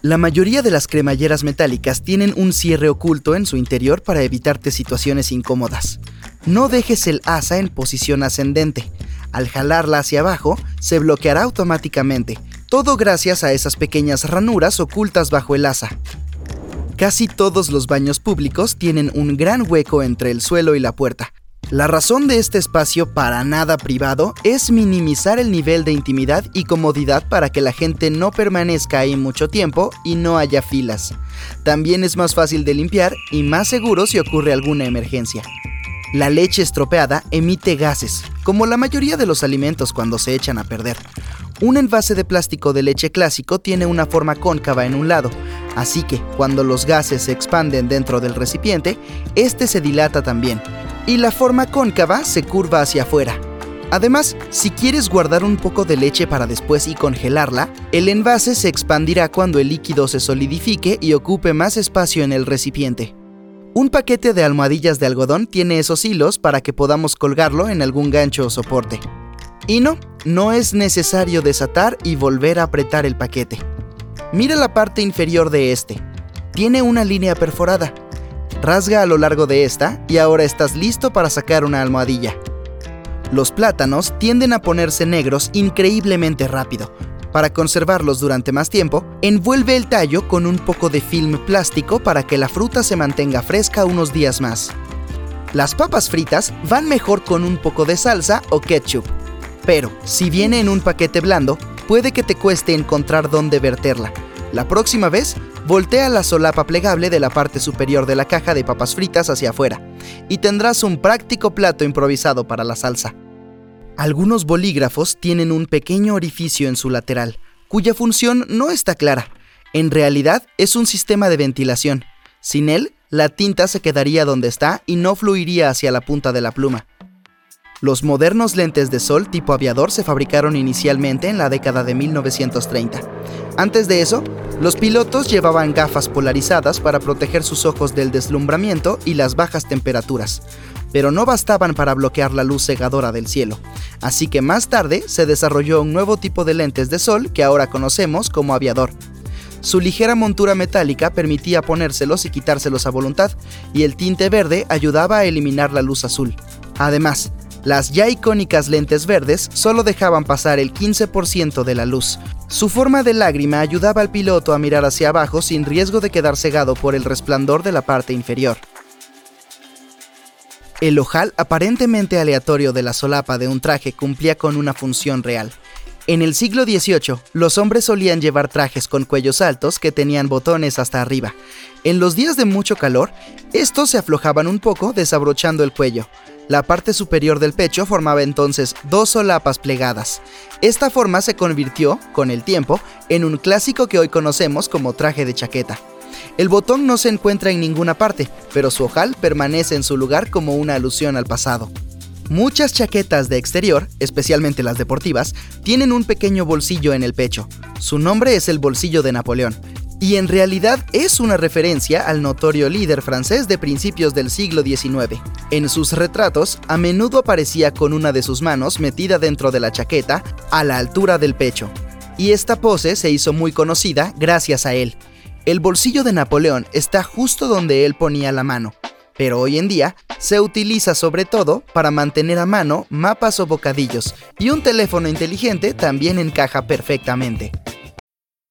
La mayoría de las cremalleras metálicas tienen un cierre oculto en su interior para evitarte situaciones incómodas. No dejes el asa en posición ascendente. Al jalarla hacia abajo, se bloqueará automáticamente, todo gracias a esas pequeñas ranuras ocultas bajo el asa. Casi todos los baños públicos tienen un gran hueco entre el suelo y la puerta, la razón de este espacio para nada privado es minimizar el nivel de intimidad y comodidad para que la gente no permanezca ahí mucho tiempo y no haya filas. También es más fácil de limpiar y más seguro si ocurre alguna emergencia. La leche estropeada emite gases, como la mayoría de los alimentos cuando se echan a perder. Un envase de plástico de leche clásico tiene una forma cóncava en un lado, así que cuando los gases se expanden dentro del recipiente, este se dilata también, y la forma cóncava se curva hacia afuera. Además, si quieres guardar un poco de leche para después y congelarla, el envase se expandirá cuando el líquido se solidifique y ocupe más espacio en el recipiente. Un paquete de almohadillas de algodón tiene esos hilos para que podamos colgarlo en algún gancho o soporte. Y no, no es necesario desatar y volver a apretar el paquete. Mira la parte inferior de este. Tiene una línea perforada. Rasga a lo largo de esta y ahora estás listo para sacar una almohadilla. Los plátanos tienden a ponerse negros increíblemente rápido. Para conservarlos durante más tiempo, envuelve el tallo con un poco de film plástico para que la fruta se mantenga fresca unos días más. Las papas fritas van mejor con un poco de salsa o ketchup. Pero, si viene en un paquete blando, puede que te cueste encontrar dónde verterla. La próxima vez, voltea la solapa plegable de la parte superior de la caja de papas fritas hacia afuera y tendrás un práctico plato improvisado para la salsa. Algunos bolígrafos tienen un pequeño orificio en su lateral, cuya función no está clara. En realidad es un sistema de ventilación. Sin él, la tinta se quedaría donde está y no fluiría hacia la punta de la pluma. Los modernos lentes de sol tipo aviador se fabricaron inicialmente en la década de 1930. Antes de eso, los pilotos llevaban gafas polarizadas para proteger sus ojos del deslumbramiento y las bajas temperaturas, pero no bastaban para bloquear la luz cegadora del cielo. Así que más tarde se desarrolló un nuevo tipo de lentes de sol que ahora conocemos como aviador. Su ligera montura metálica permitía ponérselos y quitárselos a voluntad, y el tinte verde ayudaba a eliminar la luz azul. Además, las ya icónicas lentes verdes solo dejaban pasar el 15% de la luz. Su forma de lágrima ayudaba al piloto a mirar hacia abajo sin riesgo de quedar cegado por el resplandor de la parte inferior. El ojal aparentemente aleatorio de la solapa de un traje cumplía con una función real. En el siglo XVIII, los hombres solían llevar trajes con cuellos altos que tenían botones hasta arriba. En los días de mucho calor, estos se aflojaban un poco desabrochando el cuello. La parte superior del pecho formaba entonces dos solapas plegadas. Esta forma se convirtió, con el tiempo, en un clásico que hoy conocemos como traje de chaqueta. El botón no se encuentra en ninguna parte, pero su ojal permanece en su lugar como una alusión al pasado. Muchas chaquetas de exterior, especialmente las deportivas, tienen un pequeño bolsillo en el pecho. Su nombre es el bolsillo de Napoleón, y en realidad es una referencia al notorio líder francés de principios del siglo XIX. En sus retratos, a menudo aparecía con una de sus manos metida dentro de la chaqueta a la altura del pecho, y esta pose se hizo muy conocida gracias a él. El bolsillo de Napoleón está justo donde él ponía la mano, pero hoy en día se utiliza sobre todo para mantener a mano mapas o bocadillos, y un teléfono inteligente también encaja perfectamente.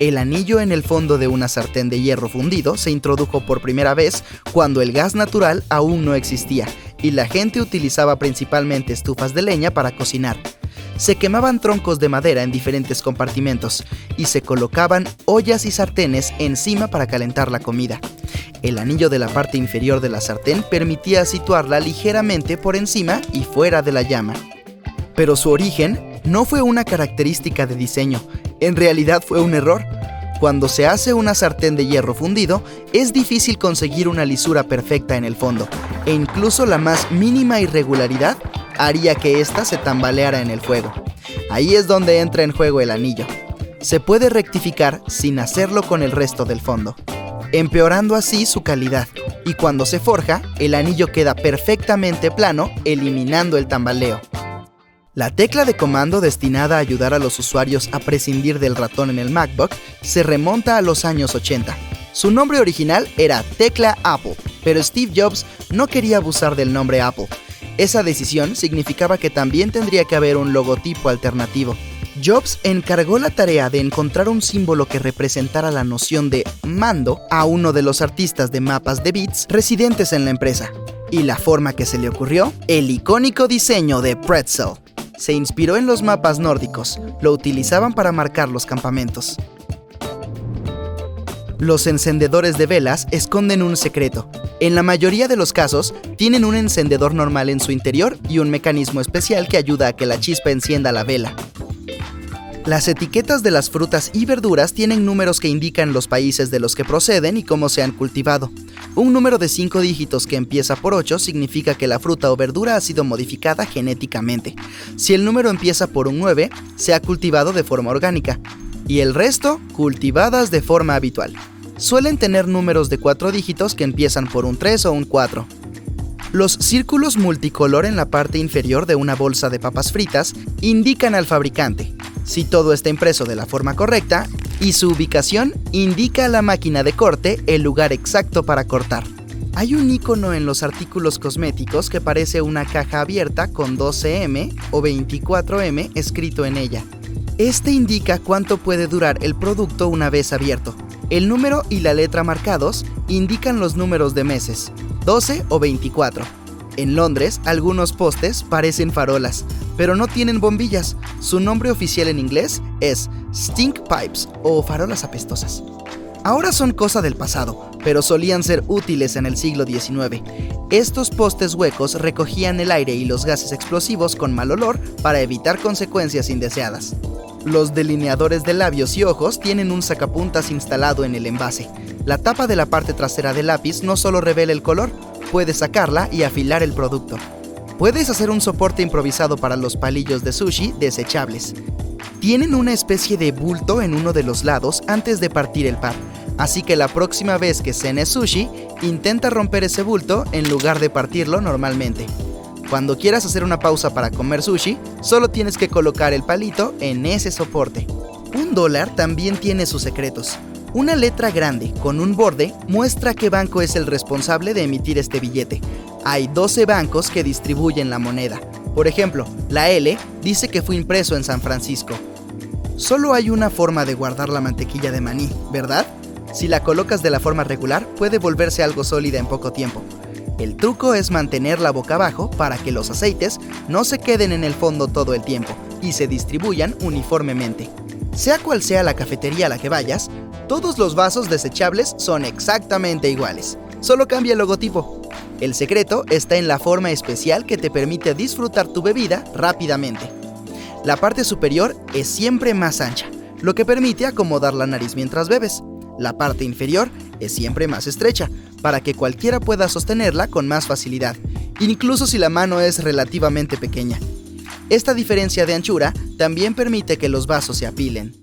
El anillo en el fondo de una sartén de hierro fundido se introdujo por primera vez cuando el gas natural aún no existía y la gente utilizaba principalmente estufas de leña para cocinar. Se quemaban troncos de madera en diferentes compartimentos y se colocaban ollas y sartenes encima para calentar la comida. El anillo de la parte inferior de la sartén permitía situarla ligeramente por encima y fuera de la llama. Pero su origen no fue una característica de diseño, en realidad fue un error. Cuando se hace una sartén de hierro fundido, es difícil conseguir una lisura perfecta en el fondo, e incluso la más mínima irregularidad haría que ésta se tambaleara en el fuego. Ahí es donde entra en juego el anillo. Se puede rectificar sin hacerlo con el resto del fondo, empeorando así su calidad, y cuando se forja, el anillo queda perfectamente plano, eliminando el tambaleo. La tecla de comando destinada a ayudar a los usuarios a prescindir del ratón en el MacBook se remonta a los años 80. Su nombre original era tecla Apple, pero Steve Jobs no quería abusar del nombre Apple. Esa decisión significaba que también tendría que haber un logotipo alternativo. Jobs encargó la tarea de encontrar un símbolo que representara la noción de mando a uno de los artistas de mapas de bits residentes en la empresa. Y la forma que se le ocurrió, el icónico diseño de Pretzel se inspiró en los mapas nórdicos, lo utilizaban para marcar los campamentos. Los encendedores de velas esconden un secreto. En la mayoría de los casos, tienen un encendedor normal en su interior y un mecanismo especial que ayuda a que la chispa encienda la vela. Las etiquetas de las frutas y verduras tienen números que indican los países de los que proceden y cómo se han cultivado. Un número de 5 dígitos que empieza por 8 significa que la fruta o verdura ha sido modificada genéticamente. Si el número empieza por un 9, se ha cultivado de forma orgánica. Y el resto, cultivadas de forma habitual. Suelen tener números de 4 dígitos que empiezan por un 3 o un 4. Los círculos multicolor en la parte inferior de una bolsa de papas fritas indican al fabricante, si todo está impreso de la forma correcta, y su ubicación indica a la máquina de corte el lugar exacto para cortar. Hay un icono en los artículos cosméticos que parece una caja abierta con 12M o 24M escrito en ella. Este indica cuánto puede durar el producto una vez abierto. El número y la letra marcados indican los números de meses, 12 o 24. En Londres, algunos postes parecen farolas, pero no tienen bombillas. Su nombre oficial en inglés es stink pipes o farolas apestosas. Ahora son cosa del pasado, pero solían ser útiles en el siglo XIX. Estos postes huecos recogían el aire y los gases explosivos con mal olor para evitar consecuencias indeseadas. Los delineadores de labios y ojos tienen un sacapuntas instalado en el envase. La tapa de la parte trasera del lápiz no solo revela el color, puede sacarla y afilar el producto. Puedes hacer un soporte improvisado para los palillos de sushi desechables. Tienen una especie de bulto en uno de los lados antes de partir el par, así que la próxima vez que cenes sushi, intenta romper ese bulto en lugar de partirlo normalmente. Cuando quieras hacer una pausa para comer sushi, solo tienes que colocar el palito en ese soporte. Un dólar también tiene sus secretos. Una letra grande con un borde muestra qué banco es el responsable de emitir este billete. Hay 12 bancos que distribuyen la moneda. Por ejemplo, la L dice que fue impreso en San Francisco. Solo hay una forma de guardar la mantequilla de maní, ¿verdad? Si la colocas de la forma regular, puede volverse algo sólida en poco tiempo. El truco es mantenerla boca abajo para que los aceites no se queden en el fondo todo el tiempo y se distribuyan uniformemente. Sea cual sea la cafetería a la que vayas, todos los vasos desechables son exactamente iguales, solo cambia el logotipo. El secreto está en la forma especial que te permite disfrutar tu bebida rápidamente. La parte superior es siempre más ancha, lo que permite acomodar la nariz mientras bebes. La parte inferior es siempre más estrecha, para que cualquiera pueda sostenerla con más facilidad, incluso si la mano es relativamente pequeña. Esta diferencia de anchura también permite que los vasos se apilen.